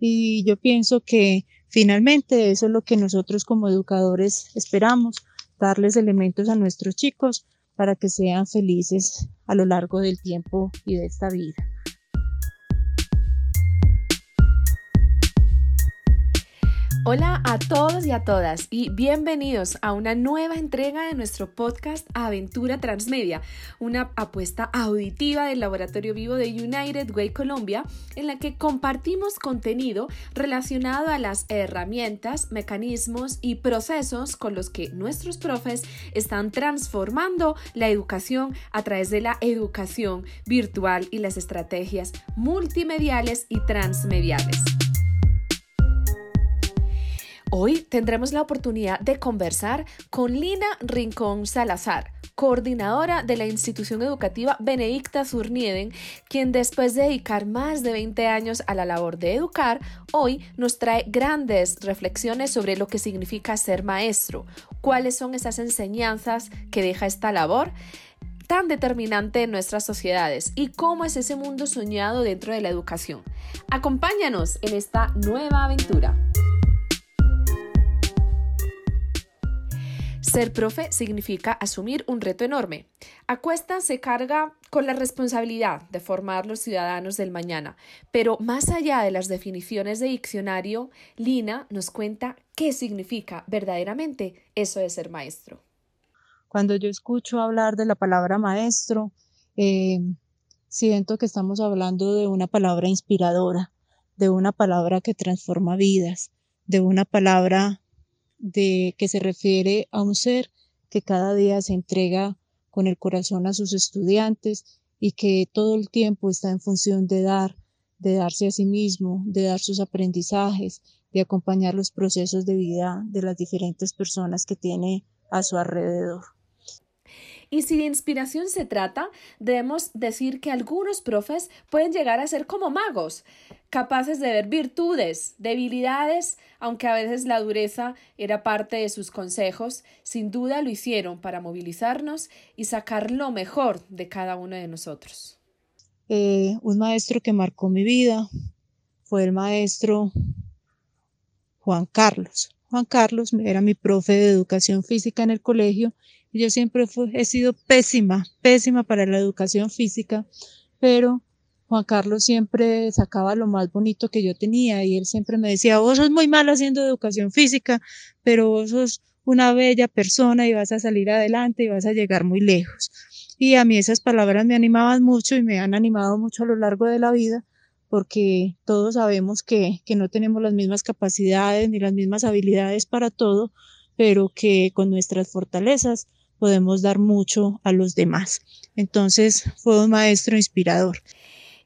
Y yo pienso que finalmente eso es lo que nosotros como educadores esperamos, darles elementos a nuestros chicos para que sean felices a lo largo del tiempo y de esta vida. Hola a todos y a todas y bienvenidos a una nueva entrega de nuestro podcast Aventura Transmedia, una apuesta auditiva del Laboratorio Vivo de United Way Colombia en la que compartimos contenido relacionado a las herramientas, mecanismos y procesos con los que nuestros profes están transformando la educación a través de la educación virtual y las estrategias multimediales y transmediales. Hoy tendremos la oportunidad de conversar con Lina Rincón Salazar, coordinadora de la institución educativa Benedicta Zurnieden, quien después de dedicar más de 20 años a la labor de educar, hoy nos trae grandes reflexiones sobre lo que significa ser maestro, cuáles son esas enseñanzas que deja esta labor tan determinante en nuestras sociedades y cómo es ese mundo soñado dentro de la educación. Acompáñanos en esta nueva aventura. Ser profe significa asumir un reto enorme. Acuesta se carga con la responsabilidad de formar los ciudadanos del mañana, pero más allá de las definiciones de diccionario, Lina nos cuenta qué significa verdaderamente eso de ser maestro. Cuando yo escucho hablar de la palabra maestro, eh, siento que estamos hablando de una palabra inspiradora, de una palabra que transforma vidas, de una palabra de que se refiere a un ser que cada día se entrega con el corazón a sus estudiantes y que todo el tiempo está en función de dar, de darse a sí mismo, de dar sus aprendizajes, de acompañar los procesos de vida de las diferentes personas que tiene a su alrededor. Y si de inspiración se trata, debemos decir que algunos profes pueden llegar a ser como magos, capaces de ver virtudes, debilidades, aunque a veces la dureza era parte de sus consejos, sin duda lo hicieron para movilizarnos y sacar lo mejor de cada uno de nosotros. Eh, un maestro que marcó mi vida fue el maestro Juan Carlos. Juan Carlos era mi profe de educación física en el colegio yo siempre he sido pésima, pésima para la educación física, pero Juan Carlos siempre sacaba lo más bonito que yo tenía y él siempre me decía, vos sos muy mal haciendo educación física, pero vos sos una bella persona y vas a salir adelante y vas a llegar muy lejos. Y a mí esas palabras me animaban mucho y me han animado mucho a lo largo de la vida porque todos sabemos que, que no tenemos las mismas capacidades ni las mismas habilidades para todo, pero que con nuestras fortalezas podemos dar mucho a los demás. Entonces fue un maestro inspirador.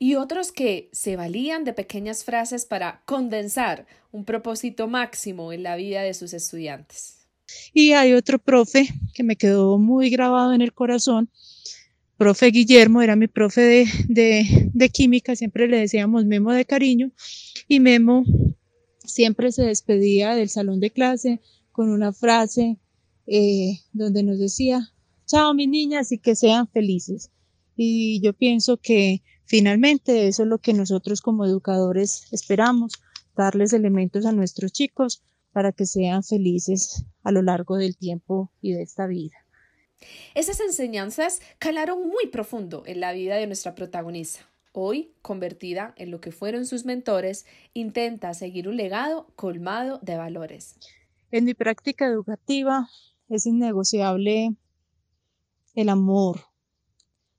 Y otros que se valían de pequeñas frases para condensar un propósito máximo en la vida de sus estudiantes. Y hay otro profe que me quedó muy grabado en el corazón, profe Guillermo, era mi profe de, de, de, química, siempre le decíamos Memo de cariño, y Memo siempre se despedía del salón de clase con una frase eh, donde nos decía, chao mis niñas y que sean felices. Y yo pienso que finalmente eso es lo que nosotros como educadores esperamos, darles elementos a nuestros chicos para que sean felices a lo largo del tiempo y de esta vida. Esas enseñanzas calaron muy profundo en la vida de nuestra protagonista. Hoy, convertida en lo que fueron sus mentores, intenta seguir un legado colmado de valores. En mi práctica educativa es innegociable el amor,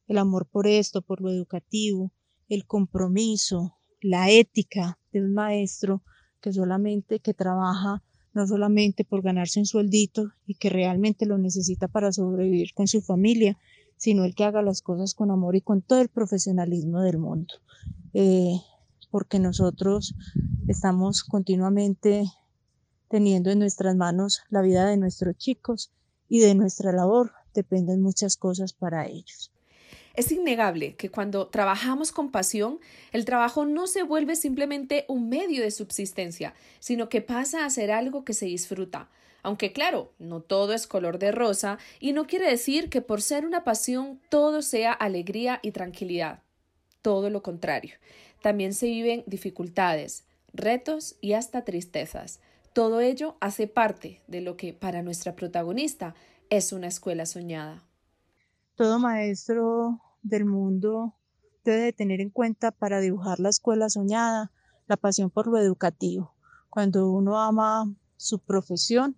el amor por esto, por lo educativo, el compromiso, la ética de un maestro que solamente, que trabaja no solamente por ganarse un sueldito y que realmente lo necesita para sobrevivir con su familia, sino el que haga las cosas con amor y con todo el profesionalismo del mundo. Eh, porque nosotros estamos continuamente teniendo en nuestras manos la vida de nuestros chicos y de nuestra labor dependen muchas cosas para ellos. Es innegable que cuando trabajamos con pasión, el trabajo no se vuelve simplemente un medio de subsistencia, sino que pasa a ser algo que se disfruta. Aunque claro, no todo es color de rosa y no quiere decir que por ser una pasión todo sea alegría y tranquilidad. Todo lo contrario. También se viven dificultades, retos y hasta tristezas. Todo ello hace parte de lo que para nuestra protagonista es una escuela soñada. Todo maestro del mundo debe tener en cuenta para dibujar la escuela soñada la pasión por lo educativo. Cuando uno ama su profesión,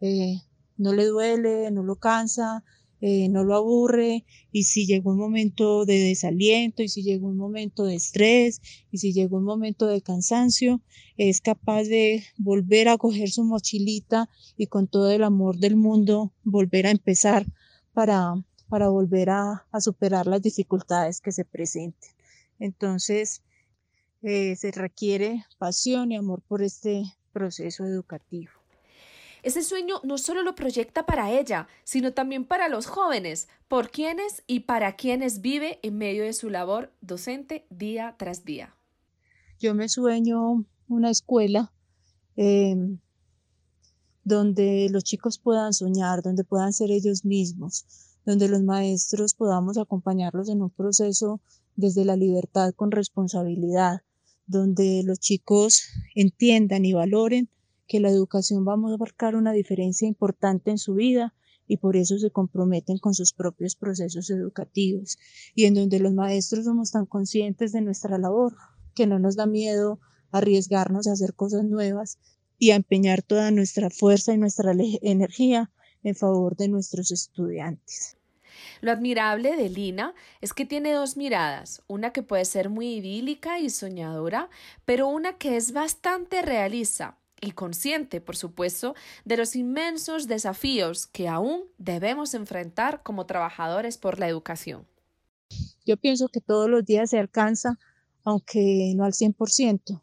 eh, no le duele, no lo cansa, eh, no lo aburre y si llegó un momento de desaliento y si llegó un momento de estrés y si llegó un momento de cansancio, es capaz de volver a coger su mochilita y con todo el amor del mundo volver a empezar para, para volver a, superar las dificultades que se presenten. Entonces, eh, se requiere pasión y amor por este proceso educativo. Ese sueño no solo lo proyecta para ella, sino también para los jóvenes, por quienes y para quienes vive en medio de su labor docente día tras día. Yo me sueño una escuela em, donde los chicos puedan soñar, donde puedan ser ellos mismos, donde los maestros podamos acompañarlos en un proceso desde la libertad con responsabilidad, donde los chicos entiendan y valoren que la educación va a marcar una diferencia importante en su vida y por eso se comprometen con sus propios procesos educativos y en donde los maestros somos tan conscientes de nuestra labor que no nos da miedo arriesgarnos a hacer cosas nuevas y a empeñar toda nuestra fuerza y nuestra energía en favor de nuestros estudiantes. Lo admirable de Lina es que tiene dos miradas, una que puede ser muy idílica y soñadora, pero una que es bastante realista y consciente, por supuesto, de los inmensos desafíos que aún debemos enfrentar como trabajadores por la educación. Yo pienso que todos los días se alcanza, aunque no al 100%.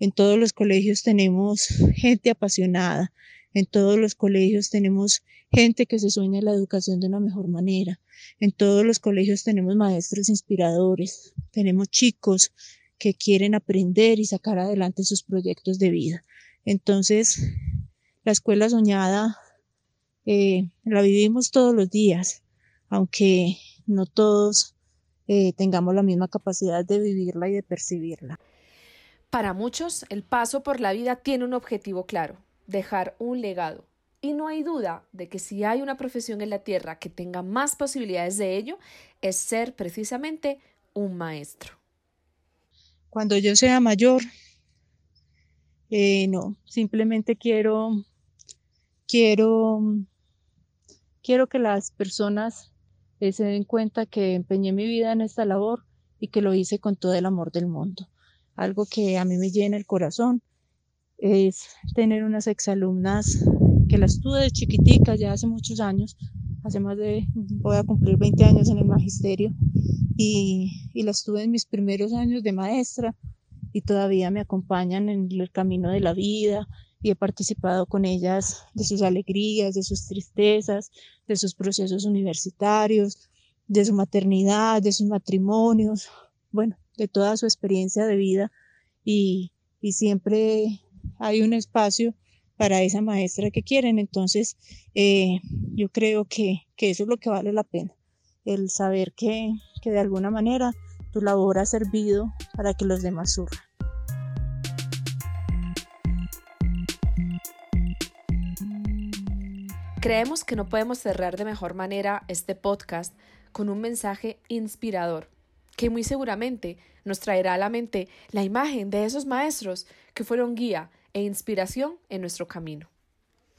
En todos los colegios tenemos gente apasionada, en todos los colegios tenemos gente que se sueña la educación de una mejor manera, en todos los colegios tenemos maestros inspiradores, tenemos chicos que quieren aprender y sacar adelante sus proyectos de vida. Entonces, la escuela soñada eh, la vivimos todos los días, aunque no todos eh, tengamos la misma capacidad de vivirla y de percibirla. Para muchos, el paso por la vida tiene un objetivo claro, dejar un legado. Y no hay duda de que si hay una profesión en la Tierra que tenga más posibilidades de ello, es ser precisamente un maestro. Cuando yo sea mayor, eh, no, simplemente quiero, quiero, quiero que las personas eh, se den cuenta que empeñé mi vida en esta labor y que lo hice con todo el amor del mundo. Algo que a mí me llena el corazón es tener unas exalumnas que las tuve de chiquitica ya hace muchos años, hace más de, voy a cumplir 20 años en el magisterio y, y las tuve en mis primeros años de maestra y todavía me acompañan en el camino de la vida y he participado con ellas de sus alegrías, de sus tristezas, de sus procesos universitarios, de su maternidad, de sus matrimonios, bueno, de toda su experiencia de vida y, y siempre hay un espacio para esa maestra que quieren. Entonces, eh, yo creo que, que, eso es lo que vale la pena, el saber que, que de alguna manera tu labor ha servido para que los demás surjan. Creemos que no podemos cerrar de mejor manera este podcast con un mensaje inspirador, que muy seguramente nos traerá a la mente la imagen de esos maestros que fueron guía e inspiración en nuestro camino.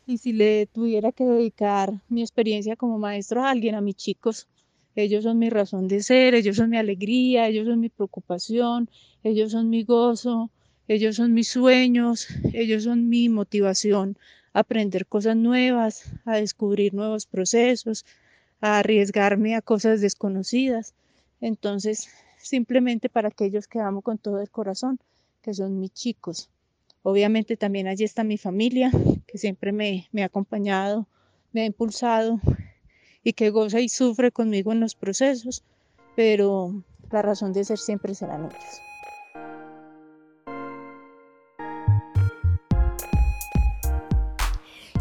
Y si le tuviera que dedicar mi experiencia como maestro a alguien, a mis chicos, ellos son mi razón de ser, ellos son mi alegría, ellos son mi preocupación, ellos son mi gozo, ellos son mis sueños, ellos son mi motivación a aprender cosas nuevas, a descubrir nuevos procesos, a arriesgarme a cosas desconocidas. Entonces, simplemente para aquellos que amo con todo el corazón, que son mis chicos. Obviamente también allí está mi familia, que siempre me, me ha acompañado, me ha impulsado y que goza y sufre conmigo en los procesos, pero la razón de ser siempre serán ellos.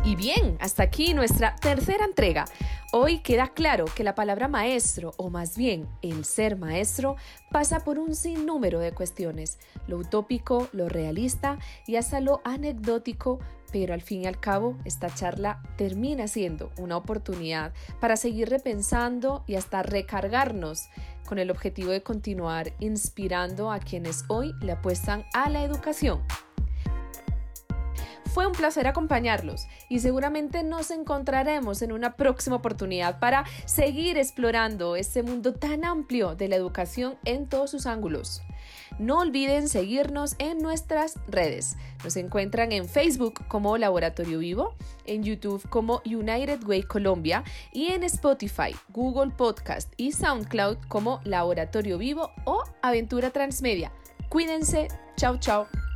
Y bien, hasta aquí nuestra tercera entrega. Hoy queda claro que la palabra maestro, o más bien el ser maestro, pasa por un sinnúmero de cuestiones, lo utópico, lo realista y hasta lo anecdótico, pero al fin y al cabo esta charla termina siendo una oportunidad para seguir repensando y hasta recargarnos con el objetivo de continuar inspirando a quienes hoy le apuestan a la educación. Fue un placer acompañarlos y seguramente nos encontraremos en una próxima oportunidad para seguir explorando este mundo tan amplio de la educación en todos sus ángulos. No olviden seguirnos en nuestras redes. Nos encuentran en Facebook como Laboratorio Vivo, en YouTube como United Way Colombia y en Spotify, Google Podcast y SoundCloud como Laboratorio Vivo o Aventura Transmedia. Cuídense. Chao, chao.